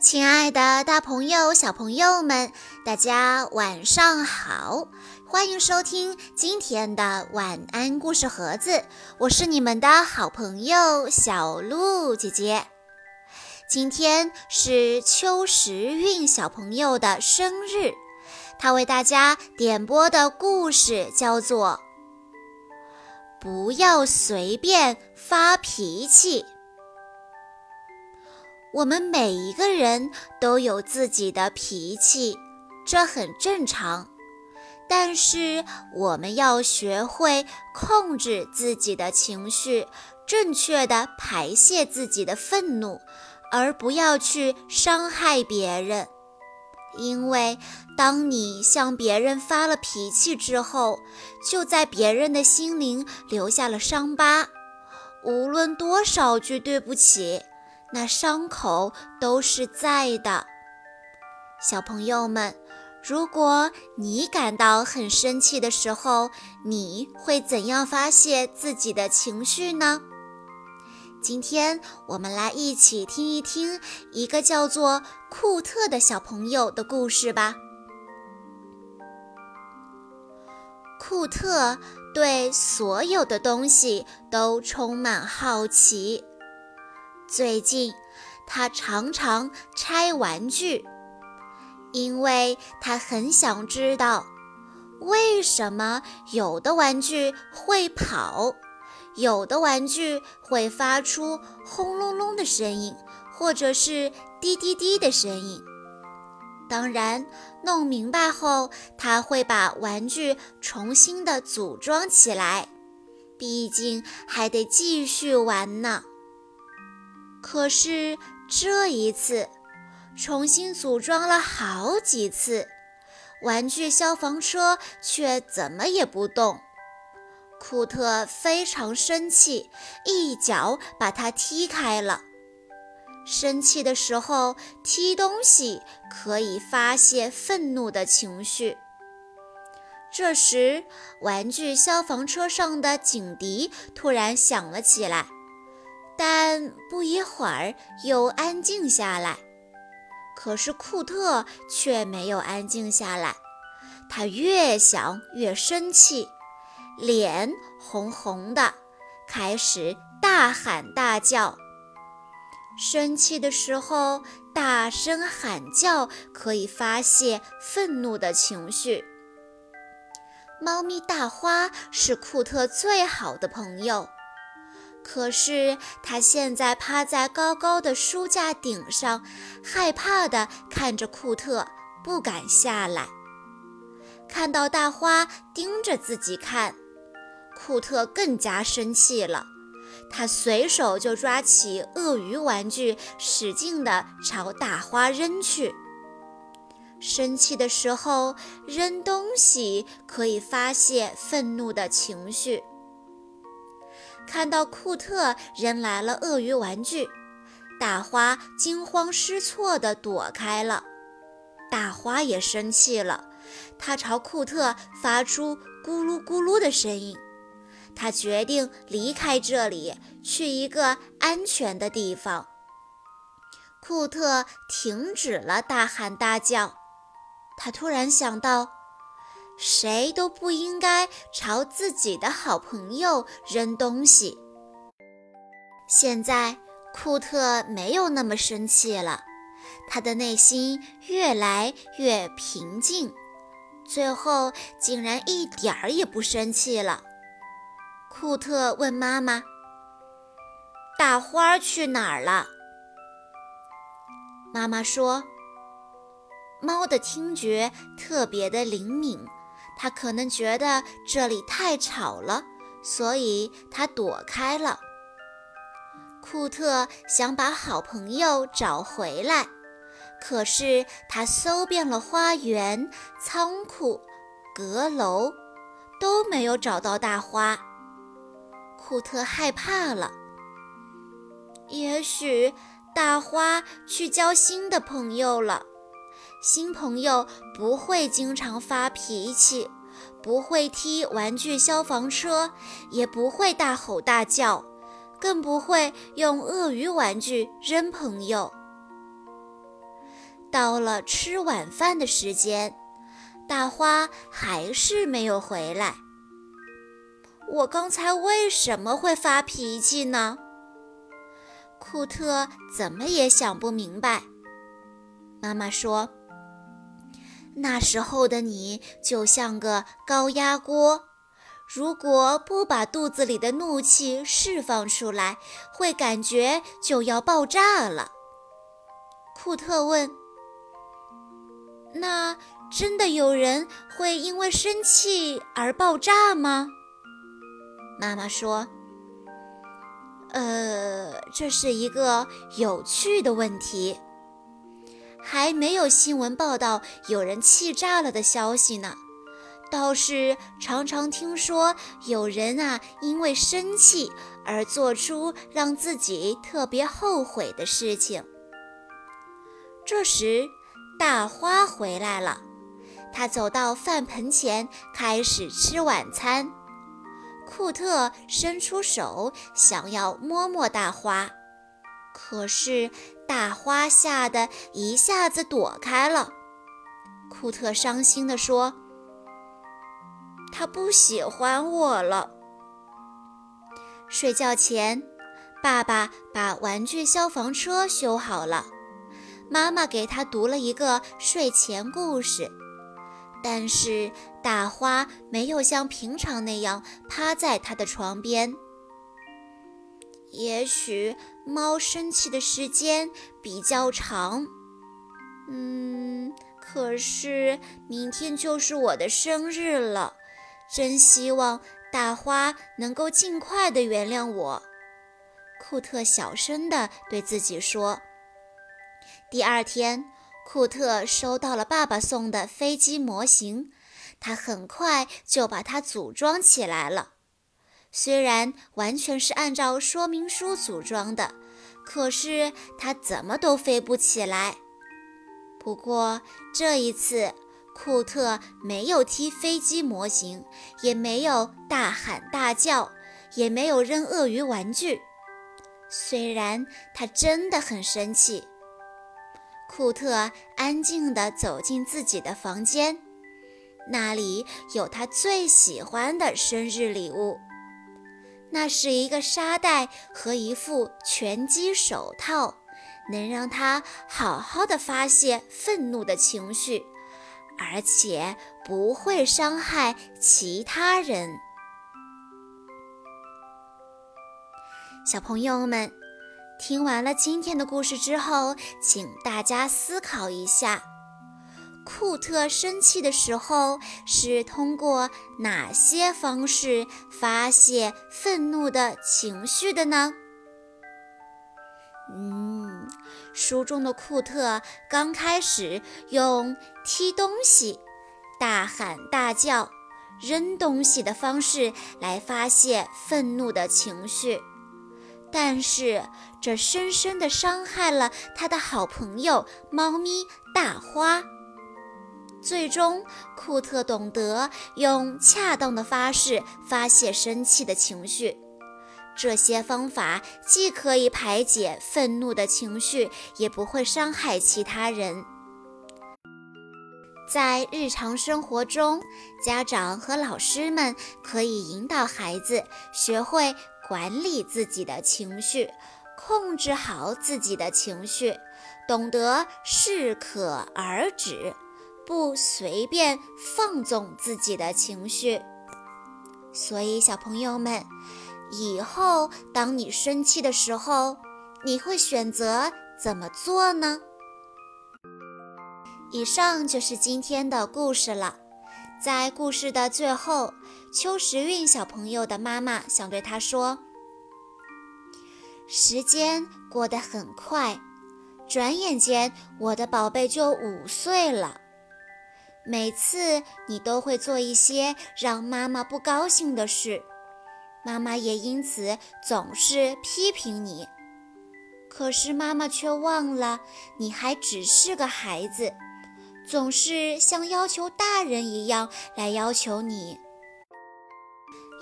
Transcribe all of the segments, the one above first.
亲爱的，大朋友、小朋友们，大家晚上好！欢迎收听今天的晚安故事盒子，我是你们的好朋友小鹿姐姐。今天是秋时运小朋友的生日，他为大家点播的故事叫做《不要随便发脾气》。我们每一个人都有自己的脾气，这很正常。但是我们要学会控制自己的情绪，正确的排泄自己的愤怒，而不要去伤害别人。因为当你向别人发了脾气之后，就在别人的心灵留下了伤疤。无论多少句对不起。那伤口都是在的，小朋友们，如果你感到很生气的时候，你会怎样发泄自己的情绪呢？今天我们来一起听一听一个叫做库特的小朋友的故事吧。库特对所有的东西都充满好奇。最近，他常常拆玩具，因为他很想知道为什么有的玩具会跑，有的玩具会发出轰隆隆的声音，或者是滴滴滴的声音。当然，弄明白后，他会把玩具重新的组装起来，毕竟还得继续玩呢。可是这一次，重新组装了好几次，玩具消防车却怎么也不动。库特非常生气，一脚把它踢开了。生气的时候踢东西可以发泄愤怒的情绪。这时，玩具消防车上的警笛突然响了起来。但不一会儿又安静下来，可是库特却没有安静下来。他越想越生气，脸红红的，开始大喊大叫。生气的时候，大声喊叫可以发泄愤怒的情绪。猫咪大花是库特最好的朋友。可是他现在趴在高高的书架顶上，害怕地看着库特，不敢下来。看到大花盯着自己看，库特更加生气了。他随手就抓起鳄鱼玩具，使劲地朝大花扔去。生气的时候，扔东西可以发泄愤怒的情绪。看到库特扔来了鳄鱼玩具，大花惊慌失措地躲开了。大花也生气了，它朝库特发出咕噜咕噜的声音。他决定离开这里，去一个安全的地方。库特停止了大喊大叫，他突然想到。谁都不应该朝自己的好朋友扔东西。现在库特没有那么生气了，他的内心越来越平静，最后竟然一点儿也不生气了。库特问妈妈：“大花去哪儿了？”妈妈说：“猫的听觉特别的灵敏。”他可能觉得这里太吵了，所以他躲开了。库特想把好朋友找回来，可是他搜遍了花园、仓库、阁楼，都没有找到大花。库特害怕了，也许大花去交新的朋友了。新朋友不会经常发脾气，不会踢玩具消防车，也不会大吼大叫，更不会用鳄鱼玩具扔朋友。到了吃晚饭的时间，大花还是没有回来。我刚才为什么会发脾气呢？库特怎么也想不明白。妈妈说：“那时候的你就像个高压锅，如果不把肚子里的怒气释放出来，会感觉就要爆炸了。”库特问：“那真的有人会因为生气而爆炸吗？”妈妈说：“呃，这是一个有趣的问题，还没有新闻报道有人气炸了的消息呢。倒是常常听说有人啊，因为生气而做出让自己特别后悔的事情。”这时，大花回来了，他走到饭盆前，开始吃晚餐。库特伸出手想要摸摸大花，可是大花吓得一下子躲开了。库特伤心地说：“他不喜欢我了。”睡觉前，爸爸把玩具消防车修好了，妈妈给他读了一个睡前故事。但是大花没有像平常那样趴在他的床边。也许猫生气的时间比较长。嗯，可是明天就是我的生日了，真希望大花能够尽快的原谅我。库特小声地对自己说。第二天。库特收到了爸爸送的飞机模型，他很快就把它组装起来了。虽然完全是按照说明书组装的，可是它怎么都飞不起来。不过这一次，库特没有踢飞机模型，也没有大喊大叫，也没有扔鳄鱼玩具。虽然他真的很生气。库特安静地走进自己的房间，那里有他最喜欢的生日礼物。那是一个沙袋和一副拳击手套，能让他好好的发泄愤怒的情绪，而且不会伤害其他人。小朋友们。听完了今天的故事之后，请大家思考一下：库特生气的时候是通过哪些方式发泄愤怒的情绪的呢？嗯，书中的库特刚开始用踢东西、大喊大叫、扔东西的方式来发泄愤怒的情绪。但是，这深深地伤害了他的好朋友猫咪大花。最终，库特懂得用恰当的方式发泄生气的情绪。这些方法既可以排解愤怒的情绪，也不会伤害其他人。在日常生活中，家长和老师们可以引导孩子学会。管理自己的情绪，控制好自己的情绪，懂得适可而止，不随便放纵自己的情绪。所以，小朋友们，以后当你生气的时候，你会选择怎么做呢？以上就是今天的故事了。在故事的最后，邱时韵小朋友的妈妈想对他说：“时间过得很快，转眼间我的宝贝就五岁了。每次你都会做一些让妈妈不高兴的事，妈妈也因此总是批评你。可是妈妈却忘了，你还只是个孩子。”总是像要求大人一样来要求你。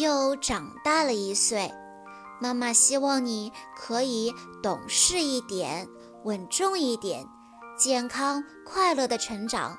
又长大了一岁，妈妈希望你可以懂事一点、稳重一点，健康快乐的成长，